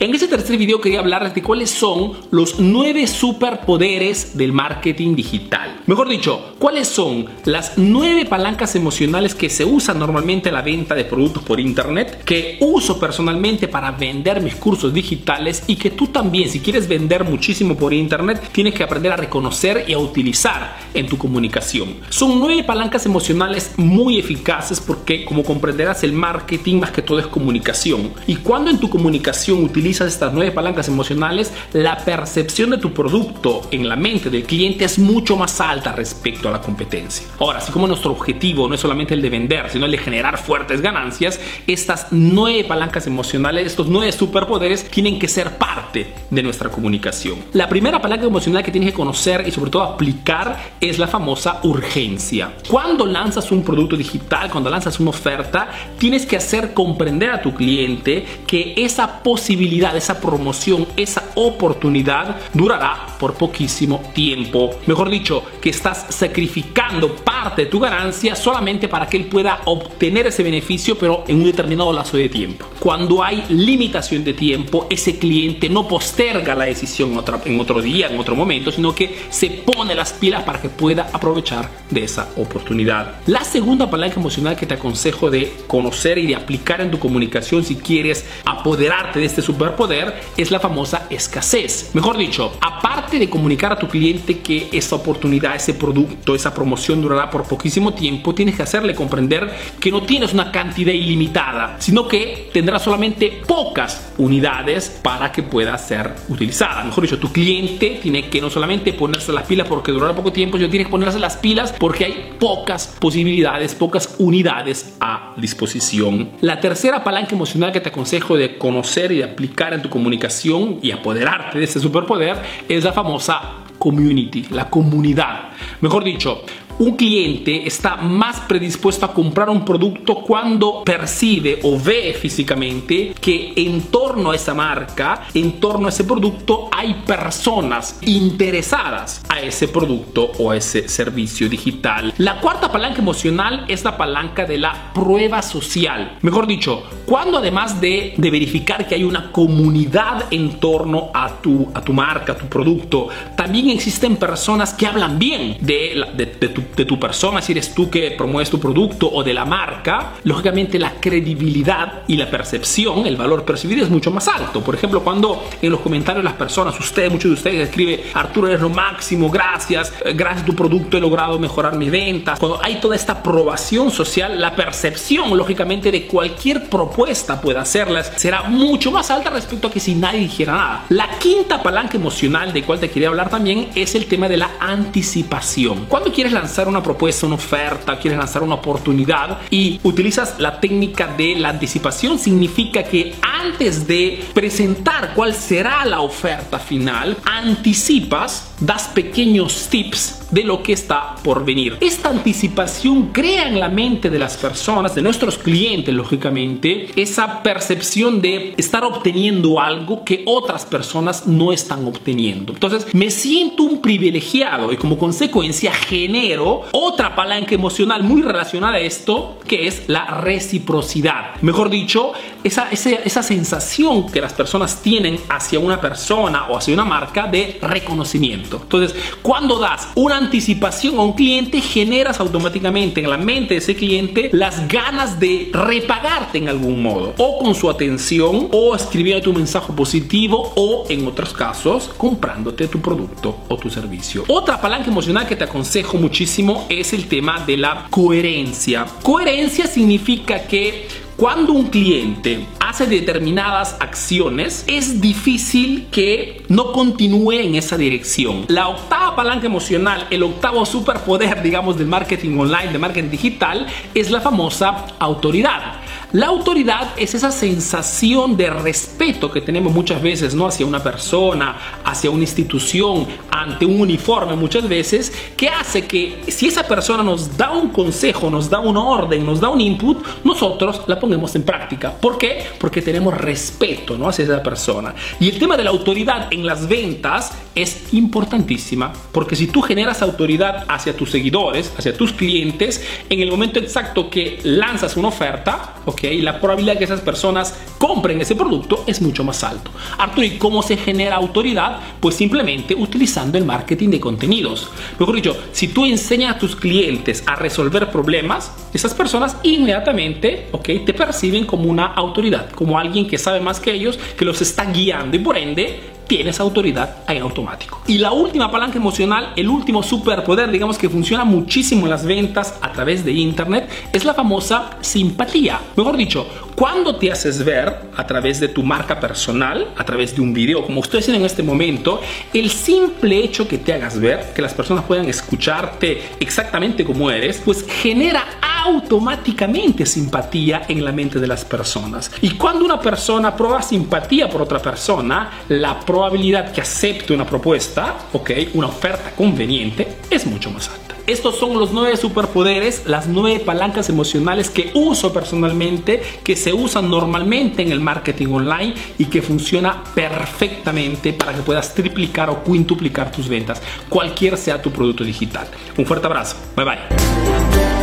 En este tercer video quería hablarles de cuáles son los nueve superpoderes del marketing digital. Mejor dicho, cuáles son las nueve palancas emocionales que se usan normalmente en la venta de productos por internet, que uso personalmente para vender mis cursos digitales y que tú también, si quieres vender muchísimo por internet, tienes que aprender a reconocer y a utilizar en tu comunicación. Son nueve palancas emocionales muy eficaces porque, como comprenderás, el marketing más que todo es comunicación. Y cuando en tu comunicación utilizas utilizas estas nueve palancas emocionales, la percepción de tu producto en la mente del cliente es mucho más alta respecto a la competencia. Ahora, así como nuestro objetivo no es solamente el de vender, sino el de generar fuertes ganancias, estas nueve palancas emocionales, estos nueve superpoderes, tienen que ser parte de nuestra comunicación. La primera palanca emocional que tienes que conocer y sobre todo aplicar es la famosa urgencia. Cuando lanzas un producto digital, cuando lanzas una oferta, tienes que hacer comprender a tu cliente que esa posibilidad esa promoción, esa oportunidad durará por poquísimo tiempo. Mejor dicho, que estás sacrificando parte de tu ganancia solamente para que él pueda obtener ese beneficio, pero en un determinado lazo de tiempo. Cuando hay limitación de tiempo, ese cliente no posterga la decisión en otro día, en otro momento, sino que se pone las pilas para que pueda aprovechar de esa oportunidad. La segunda palanca emocional que te aconsejo de conocer y de aplicar en tu comunicación si quieres apoderarte de este super poder es la famosa escasez. Mejor dicho, aparte de comunicar a tu cliente que esa oportunidad, ese producto, esa promoción durará por poquísimo tiempo, tienes que hacerle comprender que no tienes una cantidad ilimitada, sino que tendrás solamente pocas unidades para que pueda ser utilizada. Mejor dicho, tu cliente tiene que no solamente ponerse las pilas porque durará poco tiempo, sino tiene que ponerse las pilas porque hay pocas posibilidades, pocas unidades a disposición. La tercera palanca emocional que te aconsejo de conocer y de aplicar en tu comunicación y apoderarte de ese superpoder es la famosa community, la comunidad. Mejor dicho, un cliente está más predispuesto a comprar un producto cuando percibe o ve físicamente que en torno a esa marca, en torno a ese producto, hay personas interesadas a ese producto o ese servicio digital. La cuarta palanca emocional es la palanca de la prueba social. Mejor dicho, cuando además de, de verificar que hay una comunidad en torno a tu, a tu marca, a tu producto, también existen personas que hablan bien de, de, de tu de tu persona, si eres tú que promueves tu producto o de la marca, lógicamente la credibilidad y la percepción, el valor percibido es mucho más alto. Por ejemplo, cuando en los comentarios las personas, ustedes, muchos de ustedes escribe Arturo eres lo máximo, gracias, eh, gracias a tu producto he logrado mejorar mis ventas. Cuando hay toda esta aprobación social, la percepción, lógicamente, de cualquier propuesta pueda hacerlas será mucho más alta respecto a que si nadie dijera nada. La quinta palanca emocional de cual te quería hablar también es el tema de la anticipación. Cuando quieres lanzar una propuesta, una oferta, quieres lanzar una oportunidad y utilizas la técnica de la anticipación, significa que antes de presentar cuál será la oferta final, anticipas, das pequeños tips de lo que está por venir. Esta anticipación crea en la mente de las personas, de nuestros clientes, lógicamente, esa percepción de estar obteniendo algo que otras personas no están obteniendo. Entonces, me siento un privilegiado y como consecuencia genero otra palanca emocional muy relacionada a esto, que es la reciprocidad. Mejor dicho, esa, esa, esa sensación que las personas tienen hacia una persona o hacia una marca de reconocimiento. Entonces, cuando das una anticipación a un cliente, generas automáticamente en la mente de ese cliente las ganas de repagarte en algún modo, o con su atención, o escribiendo tu mensaje positivo, o en otros casos, comprándote tu producto o tu servicio. Otra palanca emocional que te aconsejo muchísimo es el tema de la coherencia. Coherencia significa que cuando un cliente hace determinadas acciones, es difícil que no continúe en esa dirección. La octava palanca emocional, el octavo superpoder, digamos, del marketing online, de marketing digital, es la famosa autoridad. La autoridad es esa sensación de respeto que tenemos muchas veces, ¿no? Hacia una persona, hacia una institución, ante un uniforme muchas veces, que hace que si esa persona nos da un consejo, nos da una orden, nos da un input, nosotros la pongamos en práctica. ¿Por qué? Porque tenemos respeto, ¿no? Hacia esa persona. Y el tema de la autoridad en las ventas es importantísima, porque si tú generas autoridad hacia tus seguidores, hacia tus clientes, en el momento exacto que lanzas una oferta, ¿ok? ¿Ok? La probabilidad de que esas personas compren ese producto es mucho más alto. Arturo, ¿y cómo se genera autoridad? Pues simplemente utilizando el marketing de contenidos. Mejor dicho, si tú enseñas a tus clientes a resolver problemas, esas personas inmediatamente, ¿ok? Te perciben como una autoridad, como alguien que sabe más que ellos, que los está guiando y por ende tienes autoridad en automático. Y la última palanca emocional, el último superpoder, digamos que funciona muchísimo en las ventas a través de Internet, es la famosa simpatía. Mejor dicho, cuando te haces ver a través de tu marca personal, a través de un video, como estoy haciendo en este momento, el simple hecho que te hagas ver, que las personas puedan escucharte exactamente como eres, pues genera automáticamente simpatía en la mente de las personas. Y cuando una persona prueba simpatía por otra persona, la probabilidad que acepte una propuesta, ok, una oferta conveniente, es mucho más alta. Estos son los nueve superpoderes, las nueve palancas emocionales que uso personalmente, que se usan normalmente en el marketing online y que funciona perfectamente para que puedas triplicar o quintuplicar tus ventas, cualquier sea tu producto digital. Un fuerte abrazo. Bye bye.